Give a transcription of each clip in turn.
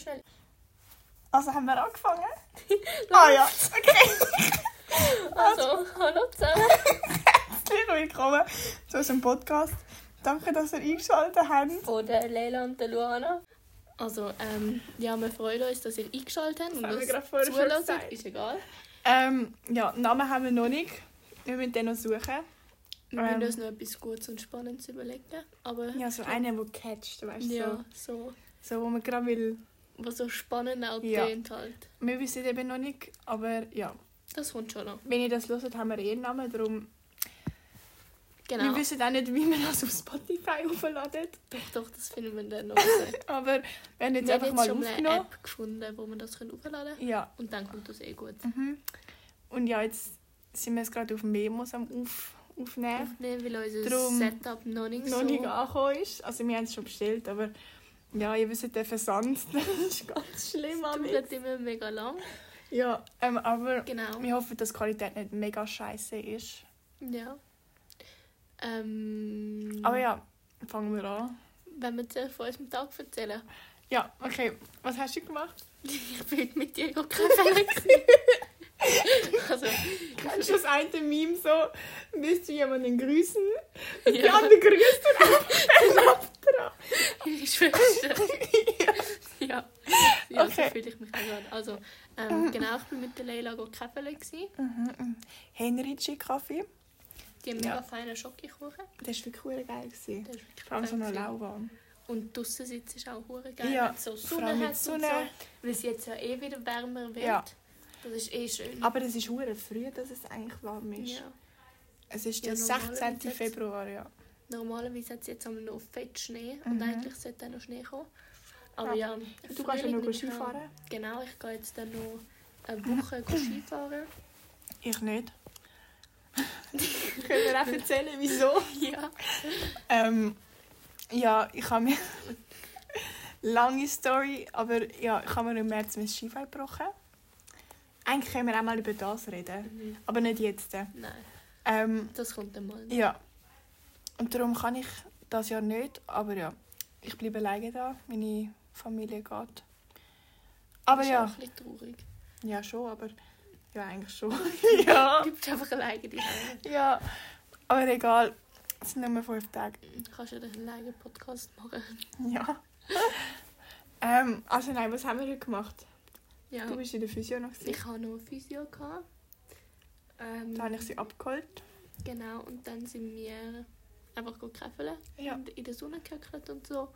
schnell. Also haben wir angefangen? ah ja, okay. Also, hallo zusammen. Herzlich willkommen zu unserem Podcast. Danke, dass ihr eingeschaltet habt. Von der Leila und der Luana. Also, ähm, ja, wir freuen uns, dass ihr eingeschaltet habt. Das und haben wir das gerade vorher schon gesagt. Ist egal. Ähm, ja, Namen haben wir noch nicht. Wir müssen den noch suchen. Wir Ähm. müssen uns noch etwas Gutes und Spannendes überlegen. Aber Ja, so einen, der catcht, weißt du? ja, so, So, so, wo man gerade will. Was so spannend auch Ja. tönt halt. Wir wissen eben noch nicht, aber ja. Das kommt schon noch. Wenn ihr das hört, haben wir eh einen Namen, darum... Genau. Wir wissen auch nicht, wie man das auf Spotify aufladet. Doch, doch, das finden wir dann noch. Aber wir haben jetzt Wir haben einfach jetzt mal schon eine aufgenommen. App gefunden, wo man das hochladen kann. Ja. Und dann kommt das eh gut. Mhm. Und ja, jetzt sind wir jetzt gerade auf Memos am auf, aufnehmen. Aufnehmen, weil unser Drum Setup noch nicht noch so... nicht angekommen ist. Also wir haben es schon bestellt, aber ja, ihr wisst, der Versand, das ist ganz schlimm. Das dauert immer mega lang. Ja, ähm, aber Genau. wir hoffen, dass die Qualität nicht mega scheiße ist. Ja. Ähm, Aber ja, fangen wir an. Wenn wir zuerst von unserem Tag erzählen. Ja, okay. Was hast du gemacht? Ich bin mit dir gar kein. Also, Kennst du das eine Meme so? Willst du jemanden grüßen? Die ja, andere grüßt und einfach dran. ich Schwester. Ja. Ja, Okay. so fühle ich mich auch gerade. Also, ähm, genau, ich bin mit der Leila gewesen. Mhm. Henrici Kaffee. Die haben Ja. mega feinen Schokokuchen. Das war wirklich geil. Gewesen. Der wirklich Vor allem so noch lauwarm. Und draussen sitzen ist auch hure geil. Ja, wenn es so Sonne hat Sonne. und so. Weil es jetzt ja eh wieder wärmer wird. Ja. Das ist eh schön. Aber es ist hure früh, dass es eigentlich warm ist. ja. Es ist Ja, der normalerweise 16. jetzt- Februar, ja. Normalerweise hat es jetzt noch fett Schnee und Mhm. eigentlich sollte auch noch Schnee kommen. Aber ja, Du kannst ja Frühling noch Skifahren. Genau, ich gehe jetzt dann noch eine Woche Skifahren. Ich nicht. Können wir auch erzählen, wieso? ja. Ähm, ja, ich habe mir... Lange Story, aber ja, ich habe mir im März mein Skibein gebrochen. Eigentlich können wir auch mal über das reden, Mhm. aber nicht jetzt. Nein, Ähm, das kommt dann mal. ja. Und darum kann ich das Jahr nicht, aber ja, ich bleibe alleine da, meine Familie geht. Aber ist ja, ein bisschen traurig. ja schon, aber ja eigentlich schon. ja. Du bleibst einfach alleine die Ja, aber egal. Es sind nur fünf Tage. Du kannst ja einen alleine Podcast machen. Ja. ähm, also nein, was haben wir heute gemacht? Ja. Du bist in der Physio noch. gewesen. Ich hatte noch Physio. Gehabt. Ähm, Da habe ich sie abgeholt. Genau, und dann sind wir einfach käfeln Ja. und in der Sonne gehöckelt und so.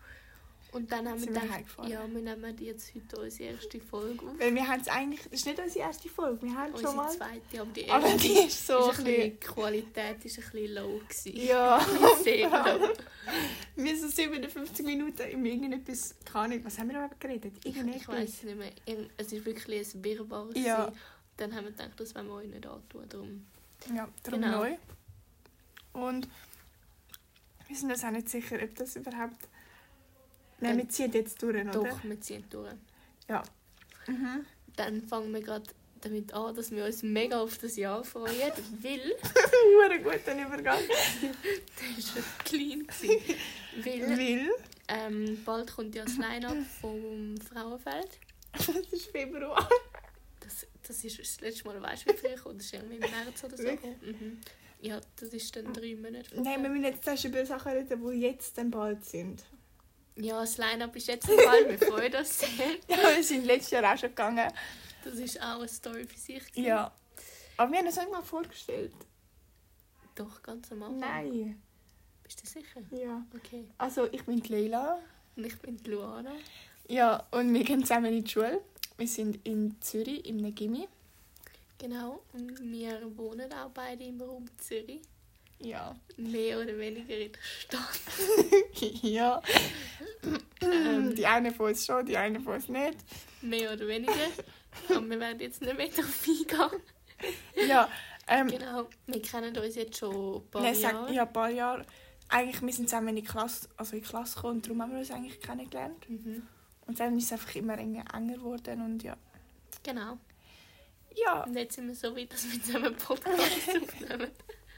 Und dann haben wir gedacht, ja, wir nehmen jetzt heute unsere erste Folge auf. Weil wir haben es eigentlich... Das ist nicht unsere erste Folge. Wir haben schon Unsere mal... zweite, aber die Aber erste die ist so ist ein bisschen, Qualität ist ein bisschen low. Gewesen. Ja. Sehr low. Wir sind 57 Minuten in irgendetwas... Keine Ahnung, was haben wir überhaupt geredet? Ich, ich weiß es nicht mehr. Es ist wirklich ein Wirrwarr. Ja. Dann haben wir gedacht, das wollen wir euch nicht antun. Darum. Ja, darum Genau. neu. Und wir sind uns auch nicht sicher, ob das überhaupt... Nein, wir ziehen jetzt durch, oder? Doch, wir ziehen durch. Mhm. Dann fangen wir gerade damit an, dass wir uns mega auf das Jahr freuen, weil Hure guter Übergang. das war clean. gewesen. Weil Weil... ähm, bald kommt ja das Line-Up vom Frauenfeld. Das ist Februar. Das, das ist das letzte Mal, weißt du, wie viel kommt? Das ist irgendwie im März oder so. Mhm. Ja, das ist dann drei Monate Nein, wir müssen jetzt erst über Sachen reden, die jetzt dann bald sind. Ja, das Line-Up ist jetzt im Fall. Wir freuen uns sehr. Ja, wir sind letztes Jahr auch schon gegangen. Das ist auch eine Story für sich. gewesen. Ja. Aber wir haben uns mal vorgestellt. Doch, ganz am Anfang. Nein. Bist du sicher? Ja. Okay. Also, ich bin Leila. Und ich bin Luana. Ja, und wir gehen zusammen in die Schule. Wir sind in Zürich, im Gimmi. Genau. Und wir wohnen auch beide im Raum Zürich. Ja. Mehr oder weniger in der Stadt. ja. Ähm, Die eine von uns schon, die eine von uns nicht. Mehr oder weniger. Aber wir werden jetzt nicht mehr darauf eingehen. Ja. Ähm, Genau. Wir kennen uns jetzt schon ein paar nein, sag, Jahre. ja, ein paar Jahre. Eigentlich, wir sind zusammen in die Klasse, also in die Klasse gekommen und darum haben wir uns eigentlich kennengelernt. Mhm. Und dann ist es einfach immer enger enger geworden und ja. Genau. Ja, Und jetzt sind wir so weit, dass wir zusammen einen Podcast aufnehmen.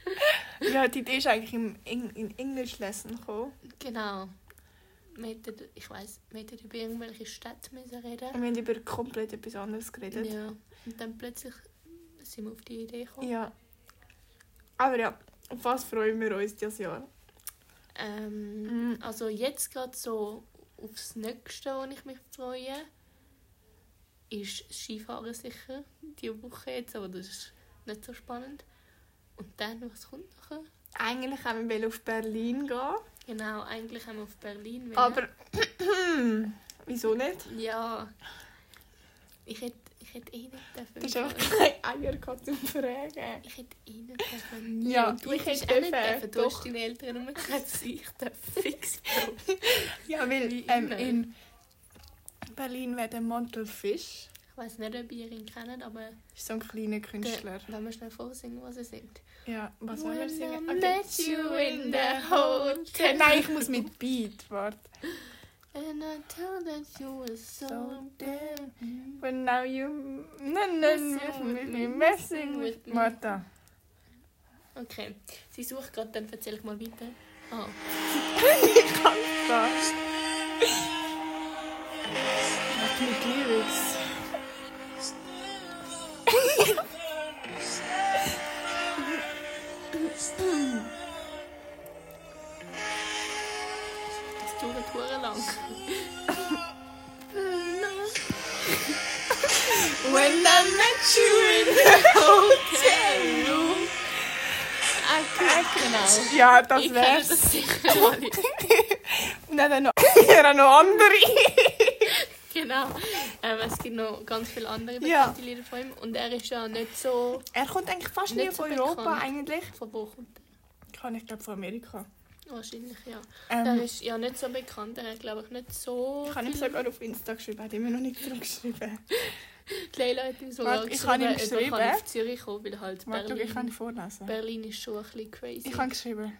ja die Idee ist eigentlich im in, in English Lesson gekommen. Genau. wir hätten, ich weiss, wir hätten über irgendwelche Städte müssen reden Wir haben über komplett etwas anderes geredet. Ja. Und dann plötzlich sind wir auf die Idee gekommen. Ja. Aber ja, auf was freuen wir uns dieses Jahr? Ähm, Mhm. Also jetzt gerade so aufs Nächste, wo ich mich freue, ist Skifahren sicher. Die Woche jetzt, aber das ist nicht so spannend. Und dann, was kommt nachher? Eigentlich haben wir auf Berlin gehen. Genau, eigentlich haben wir auf Berlin wollen. Aber wieso nicht? Ja. Ich hätte, ich hätte eh nicht dürfen. Du hast einfach keine Eier gehabt zum Fragen. Ich hätte eh nicht dürfen. Nie. Ja, du ich hätte auch nicht dürfen. Du hast deine Eltern nur gesagt, ich darf fix. Ja, weil ähm, in Berlin wäre der Montelfisch. Ich weiß nicht, ob ihr ihn kennt, aber ist so ein kleiner Künstler. der, wenn wir schnell vorsingen, was er singt. Ja, was sollen wir singen? I met you in the hotel. Nein, ich muss mit Beat, warte. And I told that you were so So dead. But now you... Nein, nein, Messing with me, messing with me. Martha. Okay, sie sucht gerade, dann erzähl ich mal weiter. Ah, Ich kann das. Mit Lyrics? Ja, das ich wär's. das sicher alle. Und dann noch, ja, noch andere. Genau. Ähm, es gibt noch ganz viele andere Ja. bekannte Lieder von ihm. Und er ist ja nicht so... Er kommt eigentlich fast nie so von Europa bekannt. eigentlich. Von wo kommt Kann ich glaube von Amerika. er? Wahrscheinlich, ja. Ähm, Er ist ja nicht so bekannt. Er hat, glaube ich, nicht so... ich habe ihm sogar auf Insta geschrieben, er hat immer noch nicht zurückgeschrieben. Ihm sogar Warte, ich habe ihm geschrieben. auf Zürich kommen weil halt Warte, schau, ich kann Berlin, vorlesen. Berlin ist schon ein bisschen crazy. Ich habe geschrieben,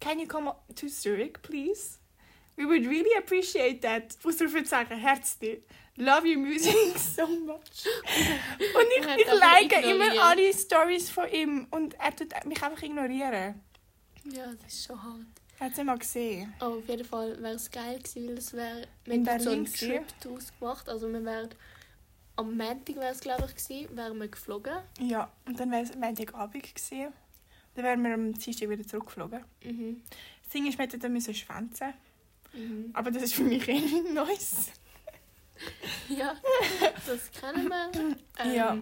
Can you come to Zurich, please? We would really appreciate that. Sagen, herzlich. Love your music so much. Und ich, ich like immer alle Stories von ihm und er tut mich einfach ignorieren. Ja, das ist schon hart. Er hat es mal gesehen. Aber auf jeden Fall wäre es geil gewesen, weil es wäre... Wir hätten so Berlin einen? Trip daraus gemacht. Also wir wären... Am Montag wäre es, glaube ich, gewesen, wären wir geflogen. Ja, und dann wäre es Montagabend gewesen. Dann wären wir am Dienstag wieder zurückgeflogen. Mhm. Das Ding ist, wir hätten dann müssen schwänzen. Mhm. Aber das ist für mich eh nicht Neues. Ja, das kennen wir. Ähm, Ja.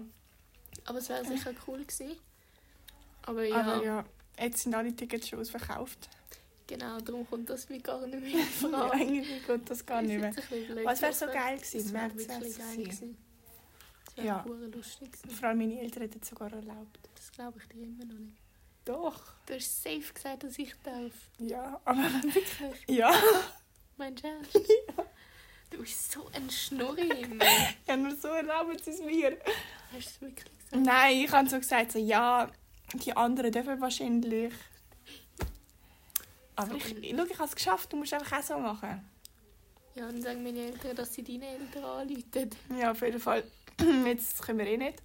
Aber es wäre sicher cool gewesen. Aber ja, Aber ja, jetzt sind alle Tickets schon ausverkauft. genau, darum kommt das wie gar nicht mehr in Frage. eigentlich geht das gar nicht mehr. Was wäre so geil gewesen? Das wäre wirklich geil gewesen. Das Ja. ja. lustig. Vor allem meine Eltern hätten es sogar erlaubt. Das glaube ich dir immer noch nicht. Doch. Du hast safe gesagt, dass ich darf. Ja, aber Wirklich? ja. Mein Ernst? Du bist so ein Schnurri. Ja, nur so erlauben sie es mir. Hast du es wirklich gesagt? Nein, ich habe so gesagt, so, ja, die anderen dürfen wahrscheinlich. Aber ich, ich, schau, ich habe es geschafft, du musst einfach auch so machen. Ja, dann sagen meine Eltern, dass sie deine Eltern anrufen. Ja, auf jeden Fall. Jetzt können wir eh nicht.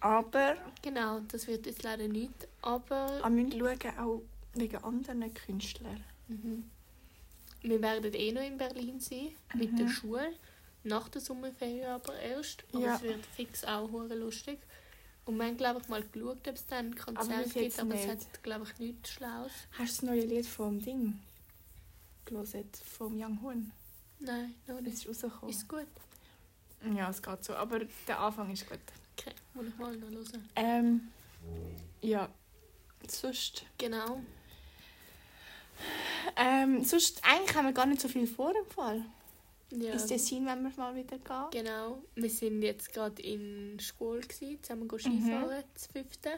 Aber Genau, das wird jetzt leider nicht. Aber wir müssen schauen, auch wegen anderen Künstlern. Mhm. Wir werden eh noch in Berlin sein, mit Mhm. der Schule. Nach der Sommerferien aber erst. Aber Ja. es wird fix auch lustig. Und wir haben, glaube ich, mal geschaut, ob es dann ein Aber Konzert bis gibt, aber es nicht. hat, glaube ich, nichts Schlaues. Hast du das neue Lied vom Ding gelesen? Vom Young Horn? Nein, noch Das nicht. ist rausgekommen. Ist gut. Ja, es geht so. Aber der Anfang ist gut. Okay, muss ich mal noch hören. Ähm, ja. Sonst. Genau. Ähm, sonst, eigentlich haben wir gar nicht so viel vor im Fall. Ja. Ins Tessin, wenn wir mal wieder gehen. Genau. Wir sind jetzt gerade in Schule gewesen, zusammen Mhm. Skifahren, das fünfte.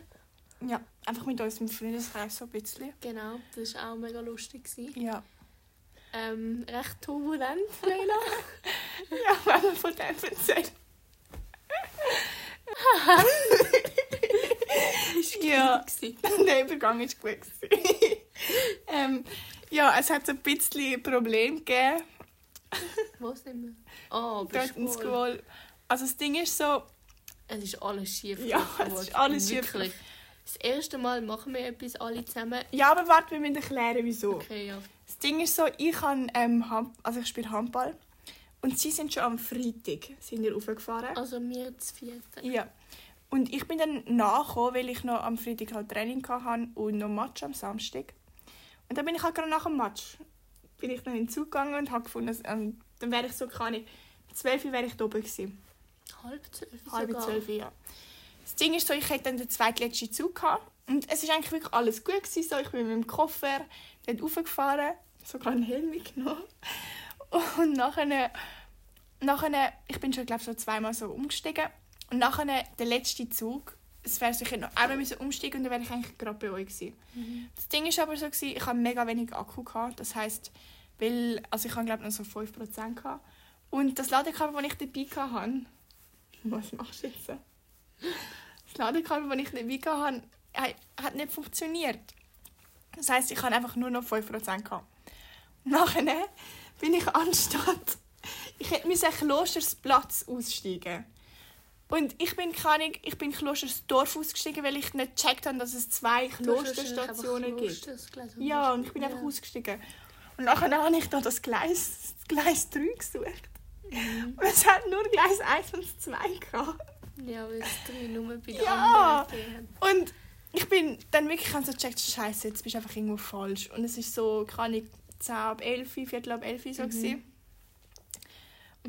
Ja, einfach mit unserem Freundeskreis so ein bisschen. Genau, das war auch mega lustig. Gewesen. Ja. Ähm, recht turbulent, Leila. Ja, wenn wir von dem erzählen. ja, Gewesen. der Übergang war gut. ähm, ja, es hat so ein bisschen Probleme gegeben. Wo sind wir? Ah, bei Dort. Also das Ding ist so, Es ist alles schief. Ja, es ist alles schief Wirklich. Das erste Mal machen wir etwas alle zusammen. ja, aber warte, wir müssen erklären, wieso. Okay, ja. Das Ding ist so, ich, ähm, Hand, also ich spiele Handball und sie sind schon am Freitag sind wir raufgefahren. Also mir das vierte. Ja. Und ich bin dann nachgekommen, weil ich noch am Freitag halt Training hatte und noch Match am Samstag. Und dann bin ich halt gerade nach dem Match bin ich noch in den Zug gegangen und habe gefunden, dass, ähm, dann wäre ich so, keine zwölf wäre ich da oben gewesen. Halb zwölf Halb zwölf, ja. Das Ding ist so, ich hätte dann den zweitletzten Zug gehabt. Und es ist eigentlich wirklich alles gut gewesen. So, ich bin mit dem Koffer dort raufgefahren, sogar einen Helm mitgenommen. Und nachher, nachher ich bin schon, glaube so zweimal so umgestiegen. Und nachher der letzte Zug, es wäre hätte noch einmal müssen umsteigen und dann wäre ich eigentlich gerade bei euch gewesen. Mhm. Das Ding ist aber so, gewesen, ich habe mega wenig Akku gehabt. Das heisst, weil, also ich habe glaube noch so 5% gehabt. Und das Ladekabel, das ich dabei hatte, was machst du jetzt? Das Ladekabel, das ich dabei hatte, hat- hat nicht funktioniert. Das heisst, ich hatte einfach nur noch 5% gehabt. Nachher bin ich anstatt, ich hätte müssen Klostersplatz aussteigen. Und ich bin keine ich bin Klostersdorf ausgestiegen, weil ich nicht gecheckt habe, dass es zwei Klosterstationen gibt. Klosters. Ja, und ich bin Ja. einfach ausgestiegen. Und nachher habe ich da das Gleis, das Gleis 3 gesucht. Mhm. Und es hat nur Gleis 1 und 2 gehabt. Ja, weil es drei nur bei den Ja. anderen Und ich bin dann wirklich so gecheckt, Scheiße, jetzt bist du einfach irgendwo falsch. Und es ist so, keine 10 ab 11, Viertel ab 11 so. Mhm. gewesen.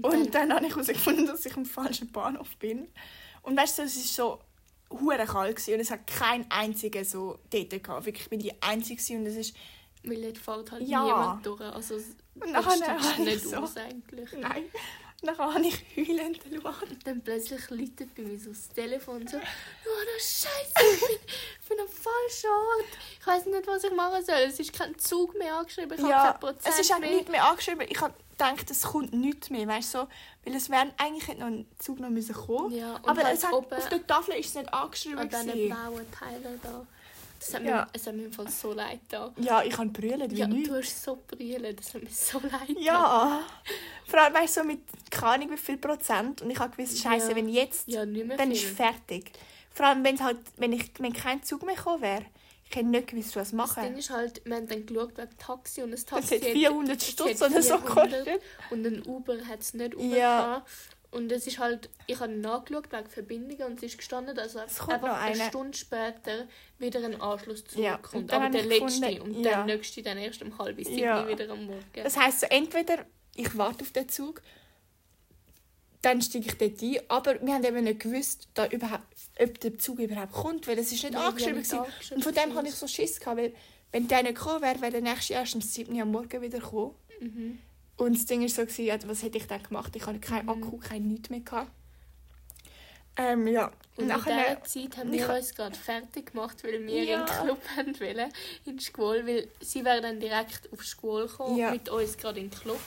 Und Und dann habe ich herausgefunden, dass ich am falschen Bahnhof bin. Und weißt du, es ist so hure kalt gewesen und es hat keinen einzigen so dort gehabt. Wirklich, ich bin die Einzige und es ist, Weil dort fällt halt Ja. niemand durch. Also Und nachher habe ich nicht so- aus eigentlich. nein. Nachher habe ich heulend geschaut. Und dann plötzlich läutet bei mir so das Telefon so, oh das Scheiße, ich bin, ich bin am falschen Ort. Ich weiß nicht, was ich machen soll. Es ist kein Zug mehr angeschrieben, ich Ja, habe kein Prozent es ist auch mehr. nichts mehr angeschrieben. Ich habe gedacht, es kommt nichts mehr, weißt du, so, weil es wäre eigentlich hätte noch ein Zug noch müssen kommen. Ja, und aber halt es hat, oben auf der Tafel ist es nicht angeschrieben. an diesen gewesen. blauen Teilen da. Das hat, Ja. mir, es hat mir im Fall so leid da. Ja, ich kann brüllen, wie Ja, nichts. du hast so brillen, das hat mir so leid. Ja, vor allem weißt du, so mit keine Ahnung wie viel Prozent und ich habe gewusst, Scheiße, Ja. wenn jetzt, Ja, nicht dann ist fertig. Vor allem wenn halt, wenn ich, wenn kein Zug mehr gekommen wäre, ich hätte nicht gewusst, was Das machen. Ding ist halt, wir haben dann geschaut wegen Taxi und das Das Taxi hat 400 es Stutz oder so 400 gekostet. Und ein Uber hat es nicht Ja. ja. Und es ist halt, ich habe nachgeschaut wegen Verbindungen und es ist gestanden, dass Es einfach kommt noch eine. Stunde später wieder ein Anschluss Ja, zurückkommt. und dann Aber der letzte gefunden, und ja. der nächste dann erst um halb sieben Ja. wieder am Morgen. Das heisst, so, entweder ich warte auf den Zug, dann steige ich dort ein, aber wir haben eben nicht gewusst, da überhaupt, ob der Zug überhaupt kommt, weil es ist nicht Nein, angeschrieben ja, nicht war. angeschrieben Und von dem hatte ich so Schiss, gehabt, weil wenn der nicht gekommen wäre, wäre der nächste erst am 7. Uhr am Morgen wieder gekommen. Mhm. Und das Ding war so, gewesen, ja, was hätte ich dann gemacht? Ich hatte keinen Mhm. Akku, kein nichts mehr. Gehabt. Ähm, ja. Und in nachher, dieser Zeit haben ich wir uns gerade fertig gemacht, weil wir Ja. in den Club haben wollen, in die Schule, weil sie wären dann direkt auf die Schule gekommen, Ja. mit uns gerade in den Club.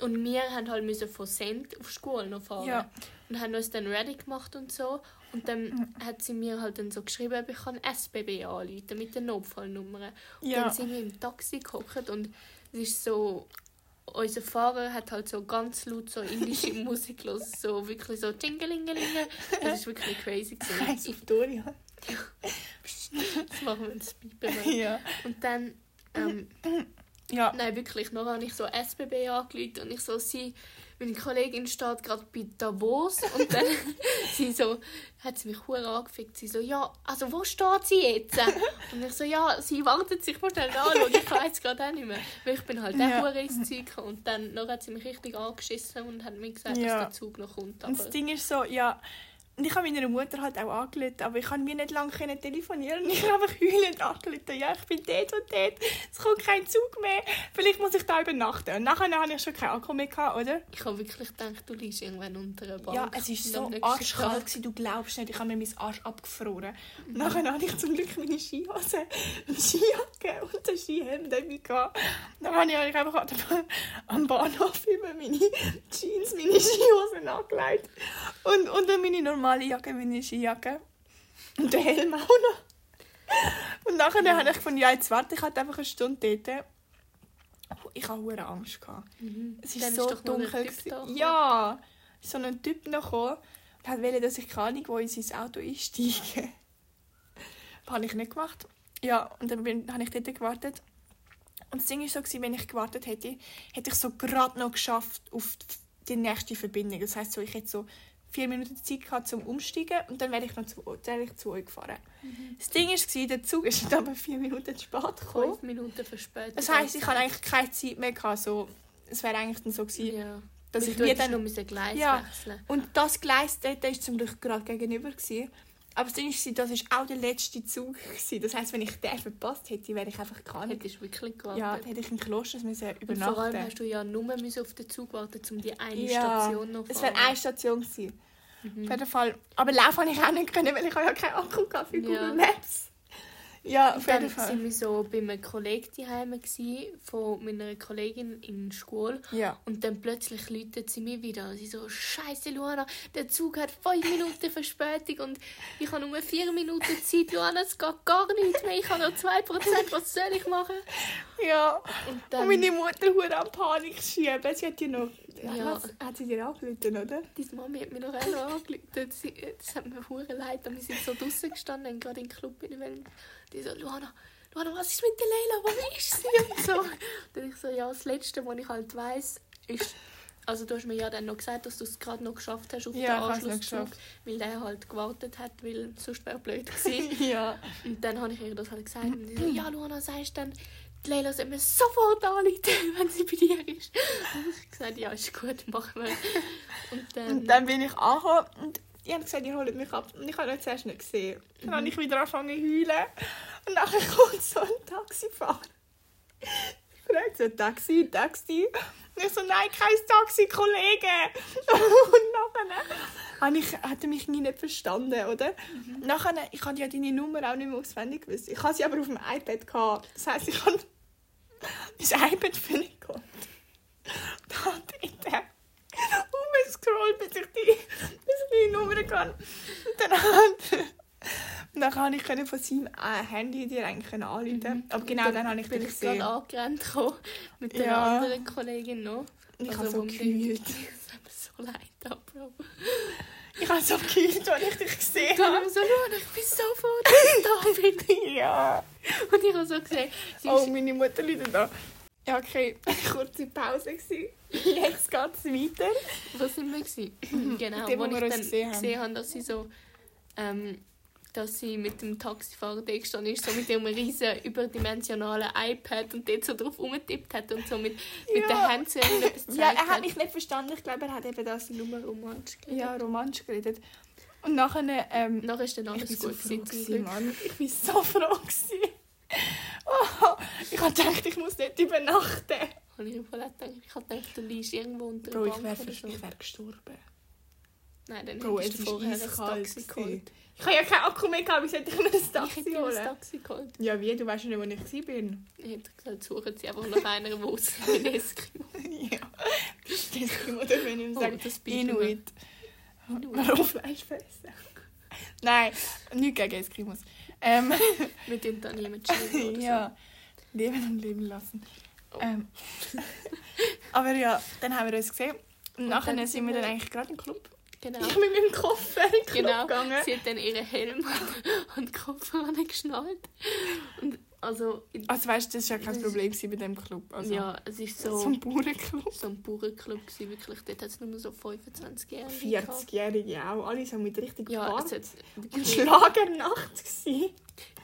Und wir haben halt müssen von Send auf die Schule noch fahren. Ja. Und haben uns dann ready gemacht und so. Und dann hat sie mir halt dann so geschrieben, ob ich kann SBB anrufen mit den Notfallnummern. Und Ja. dann sind wir im Taxi gehockt und es ist so... Unser Fahrer hat halt so ganz laut so indische Musik los, so wirklich so Tingelingelinge. Das ist wirklich crazy gewesen. Eins auf Dorian. Das machen wir das Pipen. Ja. Und dann, ähm, Ja. nein, wirklich, noch habe ich so SBB angerufen und ich so, sie, meine Kollegin steht gerade bei Davos und dann sie so, hat sie mich hure angefickt. Sie so, ja, also wo steht sie jetzt? Und ich so, ja, sie wartet sich mal schnell anschauen, ich jetzt gerade auch nicht mehr. Weil ich bin halt Ja. auch hure ins Zeug und dann noch hat sie mich richtig angeschissen und hat mir gesagt, Ja. dass der Zug noch kommt. Und Aber das Ding ist so, ja, und ich habe meiner Mutter halt auch angerufen, aber ich kann mir nicht lange telefonieren. Ich habe einfach heulend angerufen. Ja, ich bin dort und dort. Es kommt kein Zug mehr. Vielleicht muss ich da übernachten. Und nachher habe ich schon keinen Akku mehr gehabt, oder? ich habe wirklich gedacht, du liegst irgendwann unter einer Bank. Ja, es war Und so arschkalt, gewesen, du glaubst nicht. Ich habe mir meinen Arsch abgefroren. Und nachher hatte ich zum Glück meine Skihose, eine Skijacke und einen Skihelm dabei gehabt. Dann habe ich einfach am Bahnhof über meine Jeans, meine Skihosen angelegt. Und unter meine normale Jacke meine Skijacke. Und den Helm auch noch. Und nachher habe ich gefunden, ja, jetzt warte ich halt einfach eine Stunde dort. Oh, Ich hatte hure Angst. Mhm. Es war ist so ein dunkel. Ja, so ein Typ noch gekommen und hat wollte, dass ich keine Ahnung, wo in sein Auto einsteige. Das habe ich nicht gemacht. Ja, und dann bin, habe ich dort gewartet. Und das Ding war so, wenn ich gewartet hätte, hätte ich so gerade noch geschafft auf die nächste Verbindung. Das heisst, so, ich hätte so vier Minuten Zeit gehabt zum Umsteigen und dann wäre ich noch zu, wäre ich zu euch gefahren. Das Ding war, der Zug ist aber vier Minuten zu spät gekommen. Fünf Minuten verspätet. Das heisst, ich hatte eigentlich keine Zeit mehr. Gehabt, so, es wäre eigentlich dann so gewesen, Ja. dass Weil ich hättest dann... müssen Gleis Ja. wechseln Und das Gleis dort war zum Glück gerade gegenüber. Gewesen. Aber das Ding ist, das war auch der letzte Zug. Gewesen. Das heisst, wenn ich den verpasst hätte, wäre ich einfach gar nicht... Hättest wirklich gewartet. Ja, dann hätte ich im Kloster müssen Und vor allem übernachten hast du ja nur müssen auf den Zug warten, um die eine Ja, Station noch zu Es wäre eine Station gewesen. Mhm. Auf jeden Fall. Aber laufen konnte ich auch nicht, können, weil ich ja keinen Akku für Ja. Google Maps. Ja, auf jeden Fall. waren wir so bei einem Kollegen daheim von meiner Kollegin in der Schule. Ja. Und dann plötzlich läutet sie mir wieder. Und sie so, Scheiße, Luana, der Zug hat 5 Minuten Verspätung und ich habe nur 4 Minuten Zeit. Luana, es geht gar nichts mehr. Ich habe noch 2%. Was soll ich machen? Ja. Und Und dann, meine Mutter hure an Panik schieben. Sie hat ja noch... Ja. Was? Hat sie dir angerufen, oder? deine Mami hat mir noch einmal angerufen. Sie- Das hat mir hure leid. Und wir sind so draußen gestanden, gerade im Club in Wellen. Die so, Luana, Luana, was ist mit der Leila? Wo ist sie? Und so. Dann ich so, ja, das Letzte, was ich halt weiss, ist... Also du hast mir ja dann noch gesagt, dass du es gerade noch geschafft hast auf Ja, den Anschlusszug, geschafft. weil der halt gewartet hat, weil sonst wäre blöd gewesen. ja. Und dann habe ich ihr das halt gesagt. Und sie so, ja, Luana, sagst dann, die Leila soll mir sofort anrufen, wenn sie bei dir ist. Und ich habe gesagt, ja, ist gut, machen wir. Und dann, Und dann bin ich angekommen und ich habe gesagt, ihr holt mich ab. Und ich habe ihn zuerst nicht gesehen. Dann habe ich wieder angefangen zu heulen. Und dann kommt so ein Taxifahrer. Ich frage so, Taxi, Taxi. Und ich so, nein, kein Taxi, Kollege. Und nachher habe ich, hat er mich nie nicht verstanden, oder? Nachher, ich habe ja deine Nummer auch nicht mehr auswendig gewusst. Ich habe sie aber auf dem iPad gehabt. Das heisst, ich habe mein iPad nicht gehabt. Da hat er umgescrollt, bis ich die, bis ich die Nummer kann. Und dann, hat, dann kann ich von seinem äh, Handy dir eigentlich anrufen. Aber genau dann habe ich bin dich ich gerade gesehen. angerannt gekommen, mit der Ja. anderen Kollegin noch. Ich Also, habe so geheult. Es hat mir so leid, Bro. Ich habe so geheult, als ich dich gesehen habe. wir so, Luana, ich bin so froh, dass ich da bin. Ja. Und ich habe so gesehen, Oh, meine Mutter liegt da. Ja, okay. Kurze Pause. Gewesen. Jetzt geht es weiter. Wo sind wir? Gewesen? genau, Dem, wo wo ich wir dann uns gesehen gesehen, haben. habe, dass sie so, ähm, dass sie mit dem Taxifahrer da gestanden ist, so mit ihrem riesen überdimensionalen iPad und dort so drauf rumgetippt hat und so mit, mit Ja. den Händen so etwas Ja, er hat mich nicht verstanden. Ich glaube, er hat eben das Nur romantisch geredet. ja, romantisch geredet. Und nachher... Ähm, Nachher ist dann alles so gut froh, gewesen. Mann. Ich bin so froh. Gewesen. Oh, ich habe gedacht, ich muss dort übernachten. Habe ich im Fall auch gedacht. Ich habe gedacht, du liegst irgendwo unter Bro, der ich wäre so. wär gestorben. Nein, dann Bro, hättest es du ist vorher ein eiskalt. Taxi geholt. Ich habe ja keinen Akku mehr gehabt, wie sollte ich mir ein Ich Taxi hätte ein holen? Taxi geholt. Ja, wie? Du weißt ja nicht, wo ich war. Ich hätte gesagt, suchen sie einfach nach einer, die es in Eskimo. ja. Das Eskimo darf ich nicht Oh, sagen. das bieten wir. Inuit. Inuit. Warum Fleisch fressen? Nein, nichts gegen Eskimos. Ähm, Wir tun da niemand schreiben oder ja, leben und leben lassen. Oh. Ähm, aber ja, dann haben wir uns gesehen. Und, Und nachher sind wir dann eigentlich gerade im Club. Genau. Ich bin mit meinem Koffer in den Club Genau. gegangen. Sie hat dann ihren Helm und den Koffer angeschnallt. Und also, Also weißt du, das war ja kein Problem bei dem Club. Also, ja, es ist so so, ein Bauernclub. so ein Bauernclub gewesen, wirklich. Dort hat es nur so 25-Jährige gehabt. 40-Jährige auch, alle so mit richtig Ja, Bart. Und Schlagernacht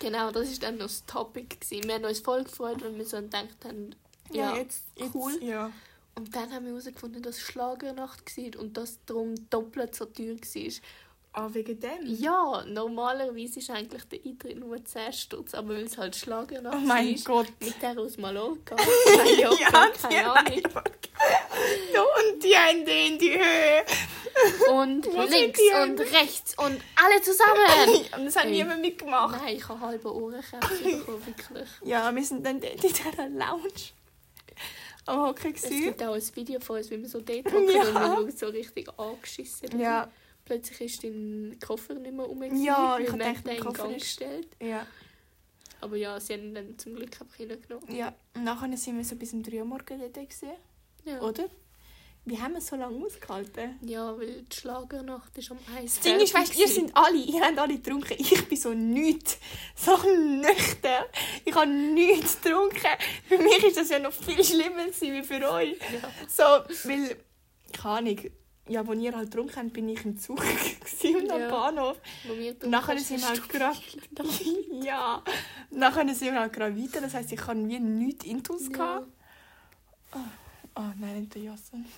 genau, das war dann noch das Topic. Gewesen. Wir haben uns voll gefreut, weil wir so gedacht haben, ja, jetzt, jetzt cool. Ja. Und dann haben wir herausgefunden, dass es Schlagernacht war und dass darum doppelt so teuer war. Ah, wegen dem? Ja, normalerweise ist eigentlich der Eintritt nur 10 Stutz, aber weil es halt Schlagernacht Oh mein ist, Gott. mit der aus Mallorca, Mallorca, Ja, keine Ahnung. Ja, und die Hände in die Höhe. Und links und rechts und alle zusammen. Und das hat Ey. niemand mitgemacht. Nein, ich habe halbe Ohrenkrebs bekommen, wirklich. Ja, wir sind dann in dieser Lounge am Hocken. Es gibt auch ein Video von uns, wie wir so dort hocken Ja. und wir schauen so richtig angeschissen. Ja, Plötzlich ist dein Koffer nicht mehr rum. Ja, ich hab wir gedacht, den in Gang ist- gestellt. ja, Aber ja, sie haben ihn dann zum Glück einfach hingenommen. ja. Und nachher sind wir so bis um 3 Uhr morgens dort gewesen, Ja. oder? Wie haben wir so lange ausgehalten? Ja, weil die Schlagernacht ist um eins. Das Ding ist, weißt, ihr sind alle, ihr habt alle getrunken. Ich bin so nichts, so nüchtern. Ich habe nichts getrunken. Für mich ist das ja noch viel schlimmer wie für euch. Ja. So, weil, keine Ahnung, ja, als ihr halt getrunken habt, bin ich im Zug und am Ja. Wo Bahnhof. nachher sind wir halt gerade... ja. Nachher sind wir halt gerade weiter. Das heisst, ich hatte wie nichts Intus. Ja. gehabt. Oh nein, nicht der Jassen.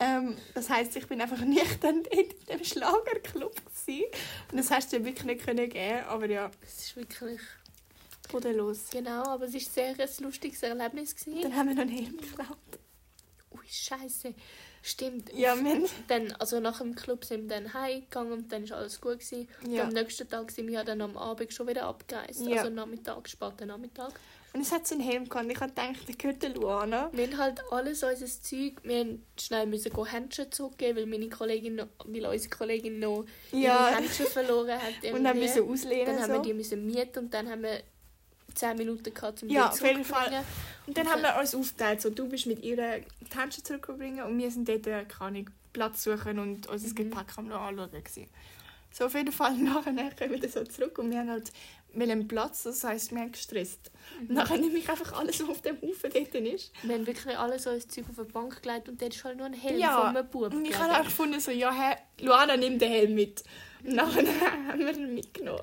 Ähm, das heisst, ich bin einfach nüchtern in dem Schlagerclub gewesen. Und das hast du dir wirklich nicht können geben, aber ja, Es ist wirklich... bodenlos. Genau, aber es war sehr ein lustiges Erlebnis. Gewesen. Dann haben wir noch einen Helm geklaut. Ui, scheiße. Stimmt. Ja, haben, Dann, also nach dem Club sind wir dann heimgegangen und dann war alles gut. Gewesen. ja. Am nächsten Tag sind wir ja dann am Abend schon wieder abgereist. Ja. Also Nachmittag, später Nachmittag. Und es hat so einen Helm gehabt. und Ich habe gedacht, der gehört der Luana. Wir haben halt alles unser Zeug, wir mussten schnell müssen Händchen zurückgeben, weil meine Kollegin, noch, weil unsere Kollegin noch ihre Ja, Händchen verloren hat. und dann irgendwie. müssen auslehnen. dann haben wir die müssen mieten und dann haben wir 10 Minuten gehabt, um Ja, auf jeden zurückzubringen. Und dann haben wir uns aufgeteilt. So, du bist mit ihr die Händchen zurückbringen und wir sind dort, äh, keine Ahnung, Platz suchen und unser Mhm. Gepäck am anschauen. Gewesen. So, auf jeden Fall nachher kommen wir wieder so zurück und wir haben halt einen Platz, das heisst, wir haben gestresst. Und nachher nehme ich einfach alles, was auf dem Haufen dort ist. Wir haben wirklich alles unser Zeug auf die Bank gelegt und dort ist halt nur ein Helm Ja, von einem Bub. Und ich habe auch gefunden, so, ja, hey, Luana, nimm den Helm mit. Und nachher haben wir ihn mitgenommen.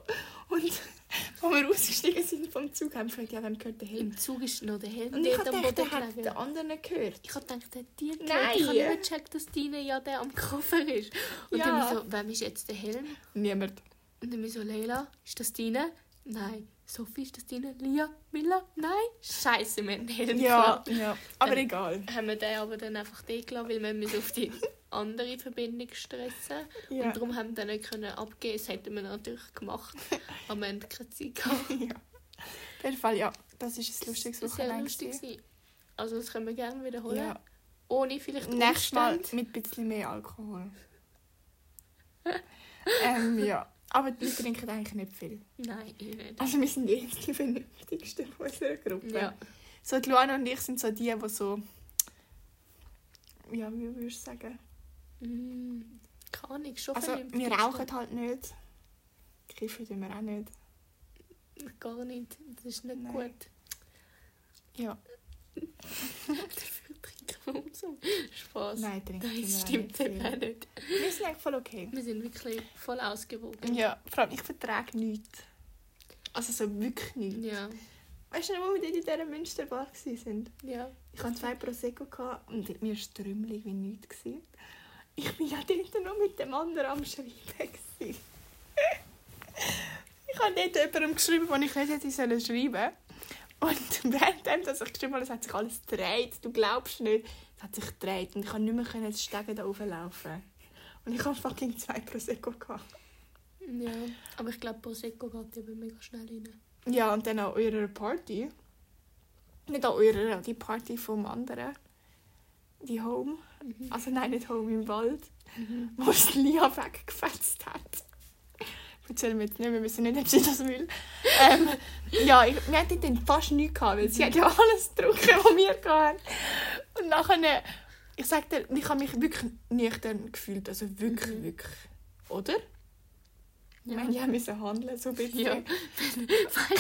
Und als wir ausgestiegen sind vom Zug, haben wir gefragt, ja, wem gehört der Helm? Im Zug ist noch der Helm Und ich habe gedacht, der hat den anderen gehört. Ich habe gedacht, der hat dir gehört. Nein. Ich habe nicht gecheckt, dass deine ja der am Koffer ist. Und Ja. dann so, wem ist jetzt der Helm? Niemand. Und dann so, Leila, ist das deine? Nein. Sophie, ist das deine? Lia? Mila? Nein? Scheiße, wir haben den Ja, ja. aber Dann- egal. Haben wir den aber dann einfach gelassen, weil wir müssen auf die andere Verbindung stressen. Ja. Und darum haben wir den nicht können abgeben. Das hätten wir natürlich gemacht. aber wir hatten keine Zeit gehabt. ja. Auf jeden Fall, ja. Das ist ein lustiges Das war sehr Wochenende. lustig. gewesen. gewesen. Also das können wir gerne wiederholen. Ja. Ohne vielleicht Nächstes Mal Umstände. mit ein bisschen mehr Alkohol. ähm, ja. Aber wir trinken eigentlich nicht viel. Nein, ich nicht. Also wir sind jetzt die vernünftigsten von unserer Gruppe. Ja. So, die Luana und ich sind so die, die so... Ja, wie würdest du sagen? Mm, Keine Ahnung, schon Also, wir rauchen halt nicht. Kiffen tun wir auch nicht. Gar nicht. Das ist nicht Nein. gut. Ja. Spaß. Nein, tun wir Das stimmt nicht eben auch nicht. Wir sind eigentlich voll okay. Wir sind wirklich voll ausgewogen. Ja, vor allem ich vertrage nichts. Also so wirklich nichts. Ja. Weißt du noch, wo wir in dieser Münsterbar waren? ja. Ich hatte zwei Prosecco und mir war strömlich wie nichts. Ich war ja dort noch mit dem anderen am Schreiben. ich habe dort jemandem geschrieben, wo ich nicht hätte sollen Und währenddem, dass ich geschrieben habe, es hat sich alles gedreht. Du glaubst nicht, es hat sich gedreht. Und ich konnte nicht mehr das Stegen da hochlaufen. Und ich habe fucking zwei Prosecco gehabt. Ja. Aber ich glaube, Prosecco geht eben mega schnell rein. Ja, und dann an eurer Party. Nicht an eurer, die Party vom anderen. Die Home. Mhm. Also nein, nicht Home im Wald. Mhm. Wo es Lia weggefetzt hat. Erzählen wir jetzt nicht, wir wissen nicht, ob sie das will. Ähm, ja, ich, wir hatten dann fast nichts gehabt, weil sie hat ja alles getrunken, was wir hatten. Und nachher, ich sag dir, ich habe mich wirklich nüchtern gefühlt. Also wirklich, Mhm. wirklich. Oder? Ich Ja. meine, die müssen handeln, so ein bisschen. Ja. weißt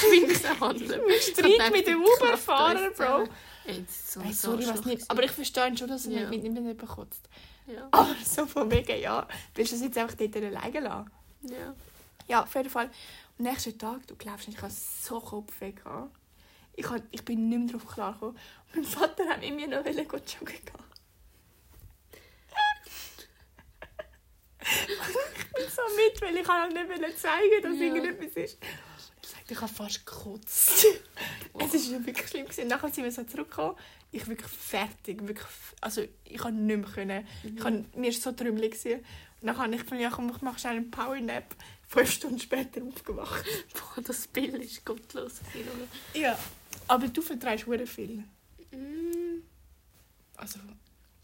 du, wir so handeln? Streit mit dem Uber-Fahrer, Bro. Jetzt so Hey, sorry, was nicht. Aber ich verstehe schon, dass er Ja. nicht mit ihm bekotzt. Ja. Aber so von wegen, ja, willst du das jetzt einfach dort alleine lassen? ja. Ja, auf jeden Fall. Am nächsten Tag, du glaubst nicht, ich hatte so Kopfweh. gehabt. Ich, hab, ich bin nicht mehr darauf klargekommen. Mein Vater hat mit mir noch joggen gehen. ich bin so mit, weil ich halt nicht wollte zeigen dass Ja. irgendetwas ist. Ich sagte, ich habe fast gekotzt. Es war wirklich schlimm. Gewesen. Nachher sind wir so zurückgekommen. Ich wirklich fertig. Wirklich, also ich konnte nicht mehr. Können. Ich hab, mir war so trümmelig. gewesen. Dann habe ich gedacht, ja, komm, ich mache schnell einen Powernap. Fünf Stunden später aufgewacht. Boah, das Bild ist gottlos. oder? Ja. Aber du vertreibst sehr viel. Mm, Also,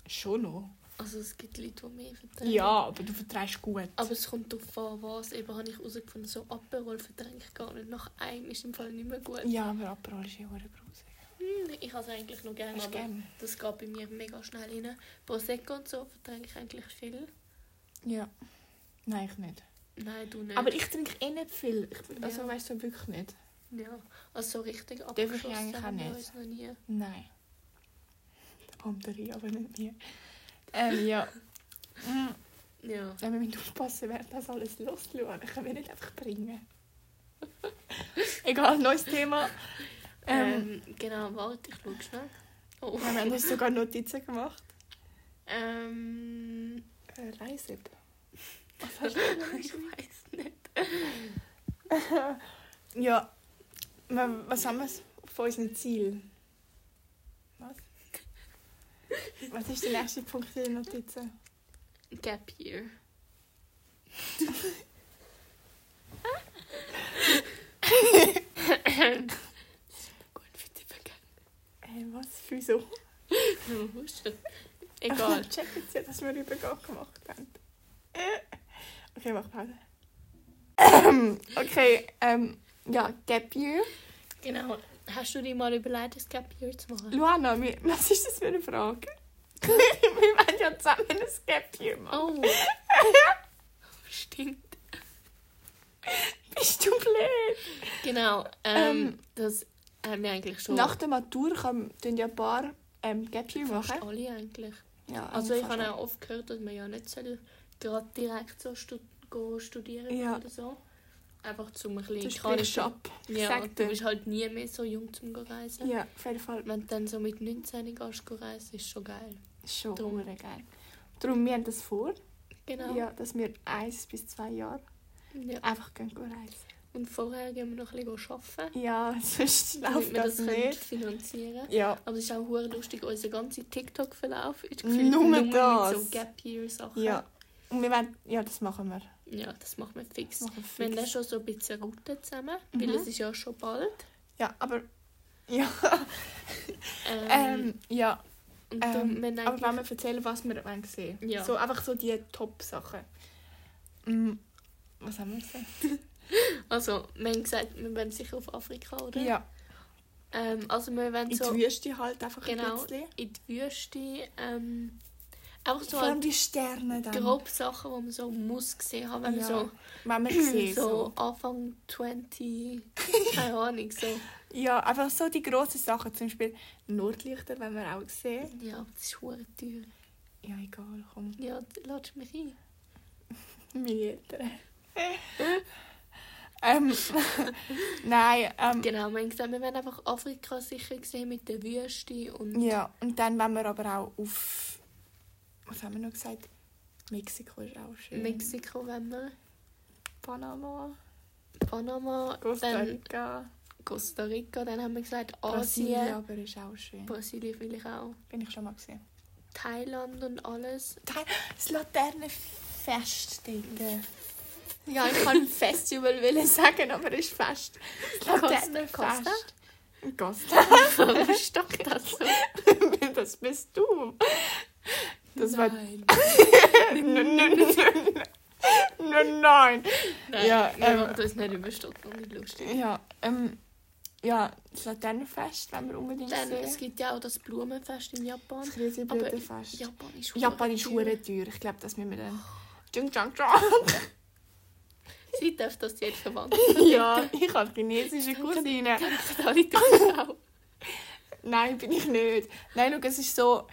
schon noch. Also es gibt Leute, die mehr vertragen. Ja, aber du vertreibst gut. Aber es kommt darauf an, was. Eben habe ich herausgefunden, so Aperol verdränge ich gar nicht. Nach einem ist im Fall nicht mehr gut. ja, aber Aperol ist ja sehr grusig. Hm, ich habe es eigentlich noch gerne, aber gern? das geht bei mir mega schnell rein. Prosecco und so vertrage ich eigentlich viel. Ja. Nein, ich nicht. Nein, du nicht. Aber ich trinke eh nicht viel. Ich, also Ja. weißt du wirklich nicht. Ja, also so richtig ich abgeschlossen eigentlich auch haben wir nicht. noch nie. Nein. Andere, aber nicht mir. Ähm, ja. Mm, Ja. Wenn wir müssen aufpassen, wer das alles losschauen. Können wir nicht einfach bringen. Egal, neues Thema. Ähm, Ähm, genau, warte, ich schaue schnell. Oh. wir haben uns sogar Notizen gemacht. Ähm, Äh, ich weiß nicht. Ja. wa- Was haben wir von unserem Ziel? Was? Was ist der nächste Punkt in den Notizen? Gap Year. Gut für die. Äh, was? Wieso? Husten. Egal. Check jetzt ja, dass wir Übergang gemacht haben. Okay, mach Pause. Ähm, okay, ähm, ja, Gap Year. genau. Hast du dir mal überlegt, ein Gap Year zu machen? Luana, wir- was ist das für eine Frage? wir wollen ja zusammen ein Gap Year machen. Oh. Stimmt. Bist du blöd? Genau. Ähm, das haben wir eigentlich schon. Nach der Matur kann tun ja ein paar ähm, Gap Year fast machen. alle eigentlich. Ja, Also ich habe auch oft gehört, dass man ja nicht soll gerade direkt so stu go studieren Ja. oder so. Einfach zum ein bisschen... Sprichst ich- ab. Ja, du bist halt nie mehr so jung zum reisen. Ja, auf jeden Fall. Wenn du dann so mit 19 gehst reisen, ist schon geil. Schon Drum. Drum. geil. Darum, wir haben das vor, Genau. ja, dass wir eins bis zwei Jahre Ja. einfach gehen reisen. Und vorher gehen wir noch ein bisschen arbeiten, Ja, sonst läuft wir das, das, können nicht. finanzieren Ja, Aber es ist auch hure lustig, unser ganzer TikTok-Verlauf ist gefühlt Nur nur mit das. so Gap-Year-Sachen. ja. Und wir wollen, ja, das machen wir. Ja, das machen wir fix. Machen Wir wir haben fix. dann schon so ein bisschen Route zusammen, Mhm. weil es ist ja schon bald. Ja, aber... Ja, Ähm, ähm, ja. und Ähm, wir aber wenn wir erzählen, was wir wollen sehen Ja. So, einfach so die Top-Sachen. Mm, was haben wir gesagt? Also, wir haben gesagt, wir wollen sicher auf Afrika, oder? Ja, Ähm, also, wir wollen in so die Wüste halt einfach Genau. ein bisschen. in die Wüste. Ähm, einfach so Vor allem halt die Sterne dann. grob Sachen, die man so muss gesehen haben, wenn ja. man Wenn man so, sieht, so so. Anfang 20, keine Ahnung, so. Ja, einfach so die grossen Sachen. Zum Beispiel Nordlichter, wenn wir auch sehen. Ja, das ist teuer. Ja, egal, komm. Ja, lass mich ein. Meine Eltern. Ähm, nein, ähm, Genau, wir haben gesagt, wir wollen einfach Afrika sicher sehen mit der Wüste und ja, und dann wollen wir aber auch auf, was haben wir noch gesagt? Mexiko ist auch schön. Mexiko wollen wir, Panama, Panama, Costa Rica, Costa Rica, dann haben wir gesagt Brasilien, Asien, aber ist auch schön. Brasilien will ich auch, Bin ich schon mal gesehen. Thailand und alles. Das Laternenfest dort. Ja, ich kann Festival wollen sagen, aber es ist Fest. Das Costa- Laternenfest. Costa? Warum stockt das so? das bist du. Das war... Nein. nein, nein, nein. Nein, nein. Ja, ähm, das nicht überstocken, nicht lustig. Ja, ähm, ja, das Laternenfest, wenn wir unbedingt Dann, sehen. es gibt ja auch das Blumenfest in Japan. Das Krisenblütenfest. Japan ist Japan ist teuer. Ich glaube, das müssen wir dann... Jung, jung, jung. Sie darf das jetzt verwandt. Ja, ich habe chinesische Cousine. Tun auch. Nein, bin ich nicht. Nein, schau, es ist so...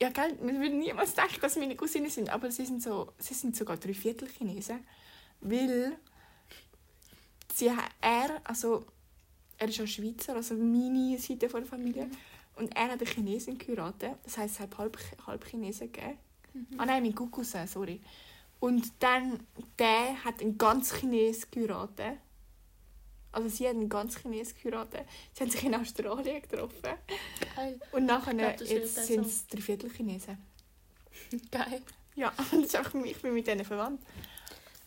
Ja, gell, man würde niemals denken, dass meine Cousinen sind, aber sie sind, so, sie sind sogar drei Viertel Chinesen. Weil sie, er, also er ist ja Schweizer, also meine Seite von der Familie. Und er hat eine Chinesin geheiratet. Das heisst, es hat halb, halb Chinesen gegeben. Ah nein, mein Cousin, sorry. Und dann, der hat einen ganz Chines geheiratet. Also sie hat einen ganz Chines geheiratet. Sie haben sich in Australien getroffen. Geil. Und nachher, glaub, jetzt auch sind es drei Viertel Chinesen. Geil. Ja, das ist einfach, ich bin mit denen verwandt.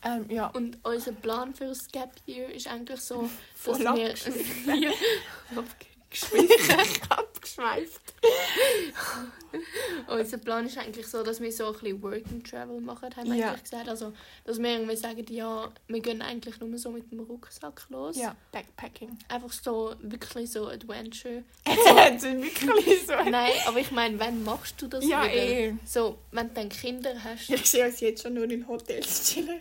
Ähm, ja. Und unser Plan für das Gap Year ist eigentlich so, dass wir... abgeschweift. abgeschweift. Unser Plan ist eigentlich so, dass wir so ein bisschen Work and Travel machen, haben wir Ja. eigentlich gesagt. Also, dass wir irgendwie sagen, ja, wir gehen eigentlich nur so mit dem Rucksack los. Ja, Backpacking. Einfach so, wirklich so Adventure. ist wirklich so. Nein, aber ich meine, wann machst du das Ja, wieder? eh. So, wenn du dann Kinder hast, Ich sehe uns jetzt schon nur in Hotels chillen.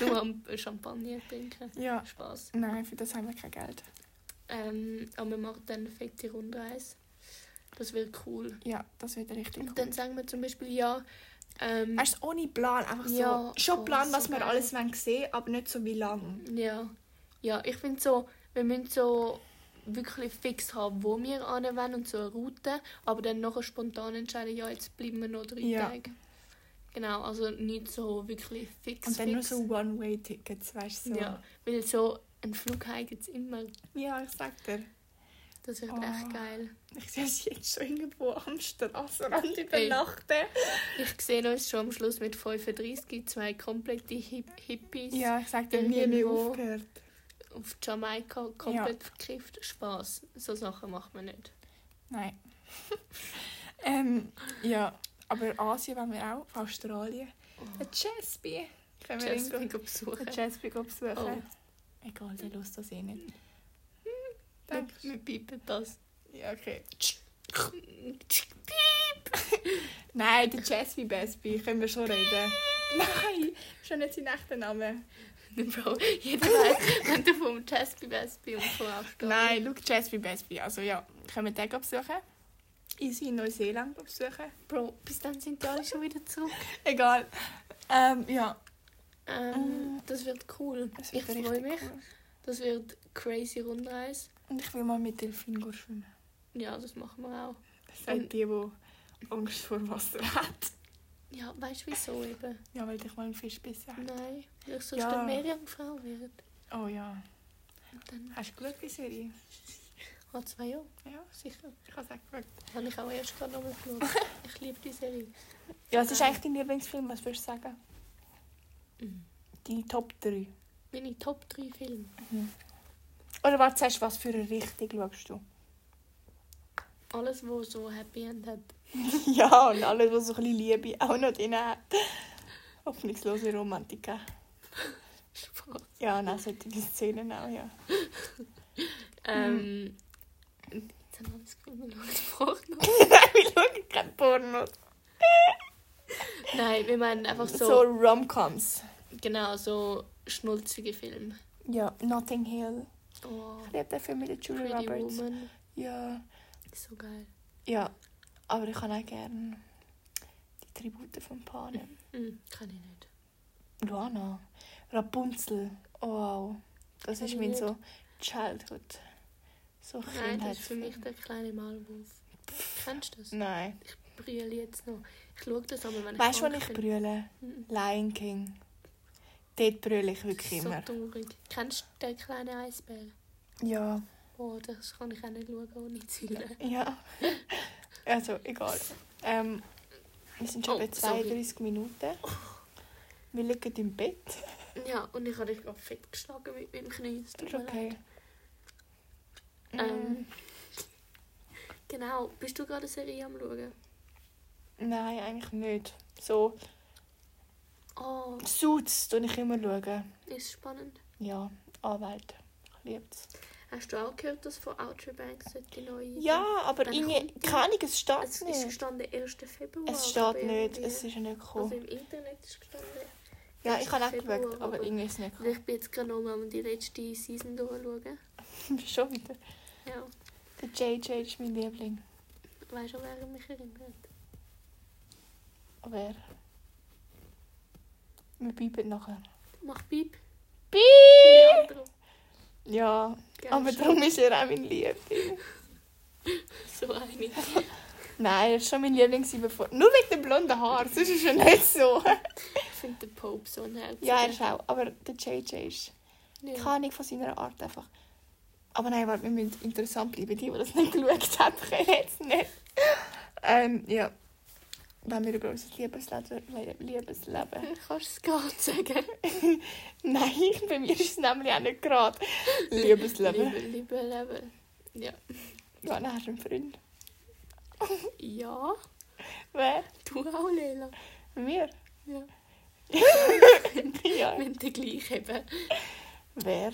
nur am Champagner trinken. Ja. Spaß. Nein, für das haben wir kein Geld. Ähm, aber wir machen dann eine fette Rundreise. Das wird cool. Ja, das wird richtig cool. Und dann sagen wir zum Beispiel, ja, ähm, Weißt du, ohne Plan, einfach so. Ja, schon oh, Plan, was so wir geil. alles wollen sehen aber nicht so wie lang. Ja, ja ich finde so, wir müssen so wirklich fix haben, wo wir wollen und so eine Route, aber dann nachher spontan entscheiden, ja, jetzt bleiben wir noch drei Ja. Tage. Genau, also nicht so wirklich fix. Und dann nur fix. so One-Way-Tickets, weißt du? So. Ja, weil so ein Flug heim gibt's immer. ja, ich sag dir. Das wird Oh. echt geil. Ich sehe es jetzt schon irgendwo am Strassenrand übernachten. Ich sehe uns schon am Schluss mit 35, zwei komplette Hip Hippies Ja, ich sag dir, nie mehr aufgehört. auf Jamaika komplett verkifft. Spaß. So Sachen macht man nicht. Nein. ähm, ja, aber Asien wollen wir auch, Australien. Der Chesby. Können wir irgendwo besuchen. Chesby besuchen? Oh. Egal, der lust das eh nicht. Wir, Danke. wir piepen das. Ja, okay. Piep! Nein, der Chesby Besby, können wir schon reden. Nein, schon nicht sein echter Name. Bro, jeder weiß, wenn du vom Jasper Wesby und von Australien. Nein, schau, Chesby Besby. Also ja, können wir den besuchen? Easy in Neuseeland besuchen. Bro, bis dann sind die alle schon wieder zurück. Egal. Ähm, ja. Ähm, das wird cool. Das ich wird freue richtig mich. cool. Das wird crazy Rundreise. Und ich will mal mit Delfin schwimmen. Ja, das machen wir auch. Das sind die, die Angst vor Wasser hat. Ja, weißt du wieso eben? Ja, weil ich mal einen Fisch bissen habe. Nein, weil ich sonst Ja. eine Meerjungfrau werde. Oh ja. Hast du geschaut, die Serie? hat zwei Jahre, Ja, sicher. ich habe es auch geschaut. Habe ich auch erst gerade nochmal geschaut. Ich liebe die Serie. Ja, was ist eigentlich dein Lieblingsfilm? Was würdest du sagen? Mhm. Deine Top 3. Meine Top 3 Filme. Oder warte, sagst du, was für eine Richtung schaust du? Alles, was so Happy End hat. ja, und alles, was so ein bisschen Liebe auch noch drin hat. Hoffnungslose Romantiker. Spaß. Ja, nein, solche Szenen auch, ja. Ähm, jetzt haben wir das Gefühl, wir schauen Porno. nein, wir schauen keine Pornos. Nein, wir meinen einfach so, So, Romcoms. genau, so schnulzige Filme. Ja, Notting Hill. Oh, Ich liebe den Film mit der Julia Pretty Roberts. Woman. Ja. So geil. Ja, aber ich kann auch gerne die Tribute von Panem. Hm, kann ich nicht. Luana. Rapunzel. Oh, wow. Das Kann ist mein nicht. so Childhood. So Nein, das ist für mich der kleine Maulwurf. Kennst du das? Nein. Ich brülle jetzt noch. Ich schaue das aber, wenn ich Weißt du, ich brülle? Mhm. Lion King. Dort brülle ich wirklich So immer. traurig. Kennst du den kleinen Eisbär? Ja. Oh, das kann ich auch nicht schauen, ohne zu heulen. Ja. Also, egal. Ähm, wir sind schon Oh, bei sorry. 32 Minuten. Wir liegen im Bett. Ja, und ich habe dich gerade fett geschlagen mit meinem Knie. Das tut okay. Ähm, Ähm, genau. Bist du gerade eine Serie am schauen? Nein, eigentlich nicht. So, Oh, Suits tue ich immer schauen. ist spannend. Ja, Anwalt. Ich liebe es. Hast du auch gehört, dass von Outer Banks die neue... Ja, aber irgendwie, keine Ahnung, es steht Es ist nicht. gestanden 1. Februar. Es aber steht nicht, es ist ja nicht Also gekommen. im Internet ist gestanden. Ja, ich habe auch geschaut, aber irgendwie ist es nicht Also ich bin jetzt gerade nochmal um die letzte Season durchschauen. gekommen. Schon wieder. Ja, Der JJ ist mein Liebling. weißt du, wer mich erinnert? Aber er. Wir bleiben nachher. Mach Piep. Piep! Leandro. Ja, Gell, aber schon darum ist er auch mein Liebling. So eine. Nein, er ist schon mein Liebling bevor. Nur wegen dem blonden Haar, sonst ist er nicht so. Ich finde den Pope so Herz. ja, er ist auch. Aber der JJ ist. Ja. Keine Ahnung von seiner Art einfach. Aber nein, warte, wir müssen interessant bleiben. Die, die das nicht geschaut haben, können jetzt nicht. Ähm, ja. Wenn wir über unser Liebesleben, Liebesleben. Kannst du es gerade sagen? Nein, bei mir ist es nämlich auch nicht gerade. Liebesleben. Liebe, liebe Leben. Ja. Dann hast du einen Freund. Ja. Wer? Du auch, Leila. Wir? Ja. ja. Wenn der gleich eben. Wer?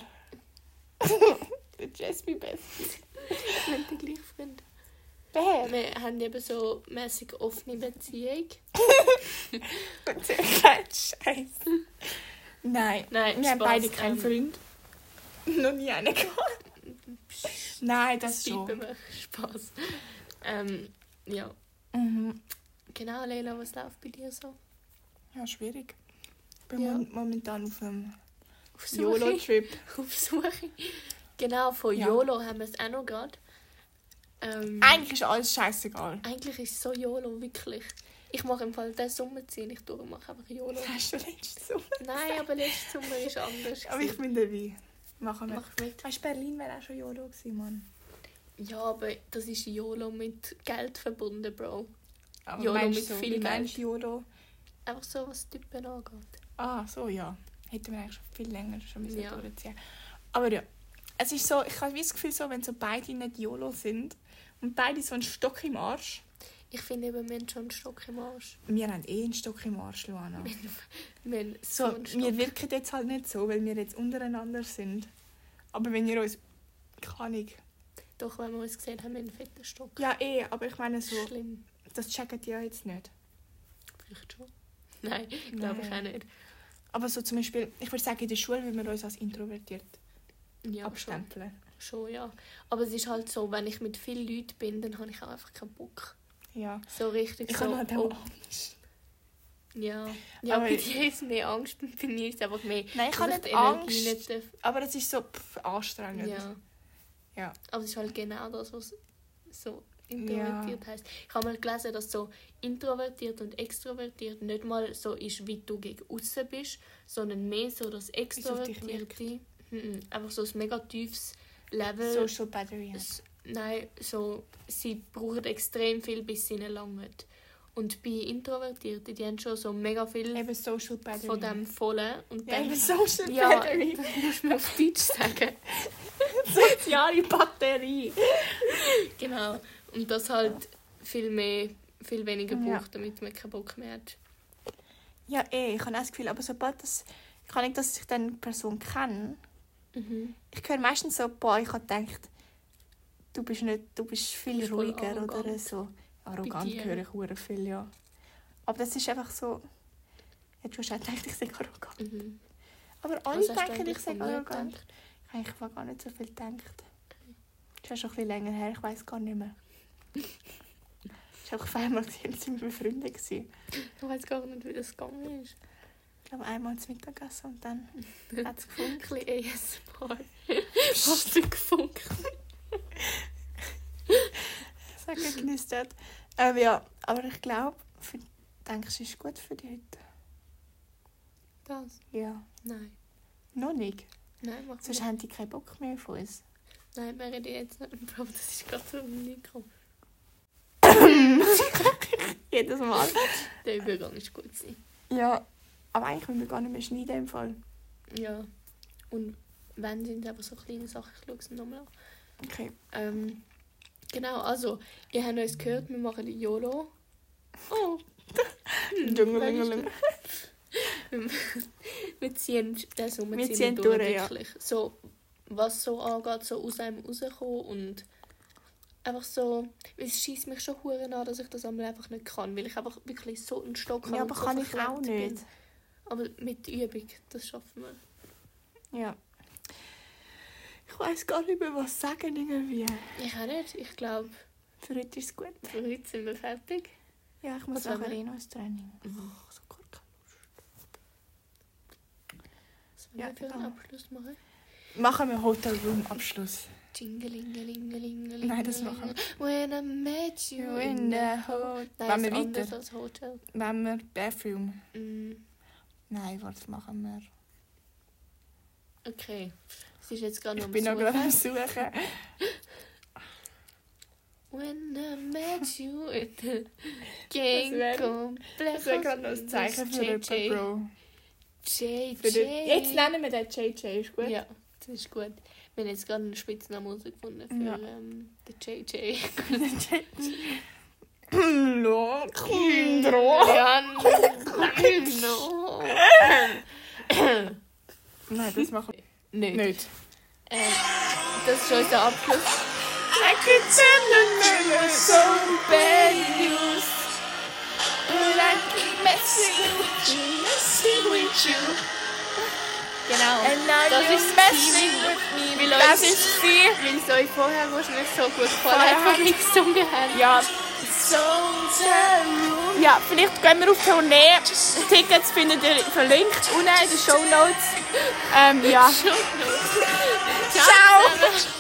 Der Jasmine Best. Wenn der gleich Freund. Wer? Wir haben eben so mäßig offene Beziehung. Keinen Scheiß. Nein. Nein, Wir haben Spaß, beide keinen ähm, Freund. Noch nie einen gehabt. Nein, das Das schon. wir. Spaß. Ähm, ja. Mhm. Genau, Leila, was läuft bei dir so? Ja, schwierig. Ich bin Ja. momentan auf einem? YOLO-Trip. Auf Suche. Genau, von Ja. YOLO haben wir es auch noch gerade. Ähm, Eigentlich ist alles scheißegal. eigentlich ist es so YOLO, wirklich. Ich mache im Fall den Sommer ziehen, ich durch, mache einfach YOLO. Das hast du letztes Sommer. Nein, aber letztes Sommer ist anders. Aber ich bin dabei. Machen wir. Mach mit. Weißt du, Berlin wäre auch schon YOLO gewesen, Mann. Ja, aber das ist YOLO mit Geld verbunden, Bro. Aber YOLO mit so, viel Geld. YOLO? Einfach so, was Typen angeht. Ah, so ja. Hätten wir eigentlich schon viel länger schon müssen Ja. durchziehen. Aber ja, es ist so, ich habe das Gefühl, so, wenn so beide nicht YOLO sind und beide so einen Stock im Arsch. Ich finde eben, wir haben schon einen Stock im Arsch. Wir haben eh einen Stock im Arsch, Luana. Wir haben so, So, einen Stock. wir wirken jetzt halt nicht so, weil wir jetzt untereinander sind. Aber wenn ihr uns... Keine Ahnung. Doch, wenn wir uns gesehen haben, haben wir einen fetten Stock. Ja, eh, aber ich meine so, Schlimm. das checkt ihr ja jetzt nicht. Vielleicht schon. Nein, glaube ich auch nicht. Aber so zum Beispiel, ich würde sagen, in der Schule würden wir uns als introvertiert Ja, abstempeln. schon, ja. Aber es ist halt so, wenn ich mit vielen Leuten bin, dann habe ich auch einfach keinen Bock. Ja. So richtig Ich so. habe halt auch oh, Angst. ja, ja Aber- bei dir ist mehr Angst, bei mir ist einfach mehr... Nein, ich habe nicht Angst. nicht Aber es ist so pff, anstrengend. Ja. Ja. Aber es ist halt genau das, was so introvertiert heisst. Ich habe mal gelesen, dass so introvertiert und extrovertiert nicht mal so ist, wie du gegen außen bist, sondern mehr so das Extrovertierte. Mhm, einfach so ein mega tiefes Level. Social Battery. Nein, so, sie brauchen extrem viel, bis sie langt. Und bei Introvertierten, die haben schon so mega viel Eben Social Battery. von dem Vollen. Und Ja, dann, eben Social ja, Battery. das musst mir auf Deutsch sagen. Soziale Batterie. Genau. Und das halt viel mehr, viel weniger Ja. braucht, damit man keinen Bock mehr hat. Ja, eh, ich habe auch das Gefühl, aber sobald das... Ich kann nicht, dass ich dann die Person kenne. Mhm. Ich höre meistens so, boah, ich habe gedacht, du bist, nicht, du bist viel voll ruhiger oder arrogant. so. Arrogant höre ich hure viel, ja. Aber das ist einfach so... Du hast auch gedacht, ich sage arrogant. Mhm. Aber alle du denken, ich sage arrogant. gedacht? Ich habe eigentlich gar nicht so viel gedacht. Das ist schon ein bisschen länger her, ich weiß gar nicht mehr. Ich habe auf einmal gesehen, sind wir befreundet gewesen. Ich weiß gar nicht, wie das gegangen ist. Ich glaube, einmal zum Mittagessen und dann hat es Ein gefunden. bisschen ASMR. Hast du gefunkt? Es hat geknistert. Ähm, ja, aber ich glaube, denkst du, es ist gut für dich heute? Das? Ja. Nein. Noch nicht. Nein, mach Sonst nicht. haben die keinen Bock mehr von uns. Nein, wir reden jetzt nicht. Bro, das ist gerade so ein Mikro. Jedes Mal. Der Übergang ist gut. Gewesen. Ja, aber eigentlich müssen wir gar nicht mehr schneiden im Fall. Ja. Und wenn sind aber so kleine Sachen, ich schaue es nochmal an. Okay. Ähm, genau, also, ihr habt uns gehört, wir machen die YOLO. Oh. Hm, Dschungelingeling. wir, ziehen den Sommer Wir ziehen durch, durch, ja. wirklich. So, was so angeht, so aus einem rauskommen und einfach so, es schießt mich schon hure an, dass ich das einmal einfach nicht kann, weil ich einfach wirklich so einen Stock Ja, habe aber und so kann ich auch verklemmt bin. Aber mit Übung, das schaffen wir. Ja. Ich weiß gar nicht mehr, was sagen irgendwie. Ich auch nicht, ich glaube, Für heute ist es gut. für heute sind wir fertig. Ja, ich muss Was nachher wir? eh noch ins Training. Mhm. Oh, so gut. Was wollen Ja, wir für einen egal. Abschluss machen? Machen wir Hotel Room Abschluss. Jingelingelingelingeling. Nein, das machen When I met you in the hotel. Nein, Wollen wir weiter? als Hotel. Wenn wir Bathroom. Mm, Nein, was machen wir? okay. Es ist jetzt gerade noch Ich bin noch gerade am Suchen. When I met you at the Gang Complex. Das wäre gerade noch ein Zeichen für JJ. jemanden, Bro. JJ. Jetzt nennen wir den JJ, ist gut? Ja, das ist gut. Wir haben jetzt gerade einen Spitznamen herausgefunden für Ja. ähm, den JJ. Lokindro. Ja, no. Nein, das machen Nicht. wir nicht. Ähm, das ist unser Abschluss. I could tell them so bad news. But I keep messing with you, messing with you. Genau. And now das you're ist messing Teaming. with me. Weil Das ist sie. Weil es euch vorher wahrscheinlich so gut gefallen Vorher wo wir gesungen haben. Ja. Ja, vielleicht gehen wir auf Tournee. Tickets findet ihr verlinkt unten in den Show Notes. Ähm, ja. Ciao.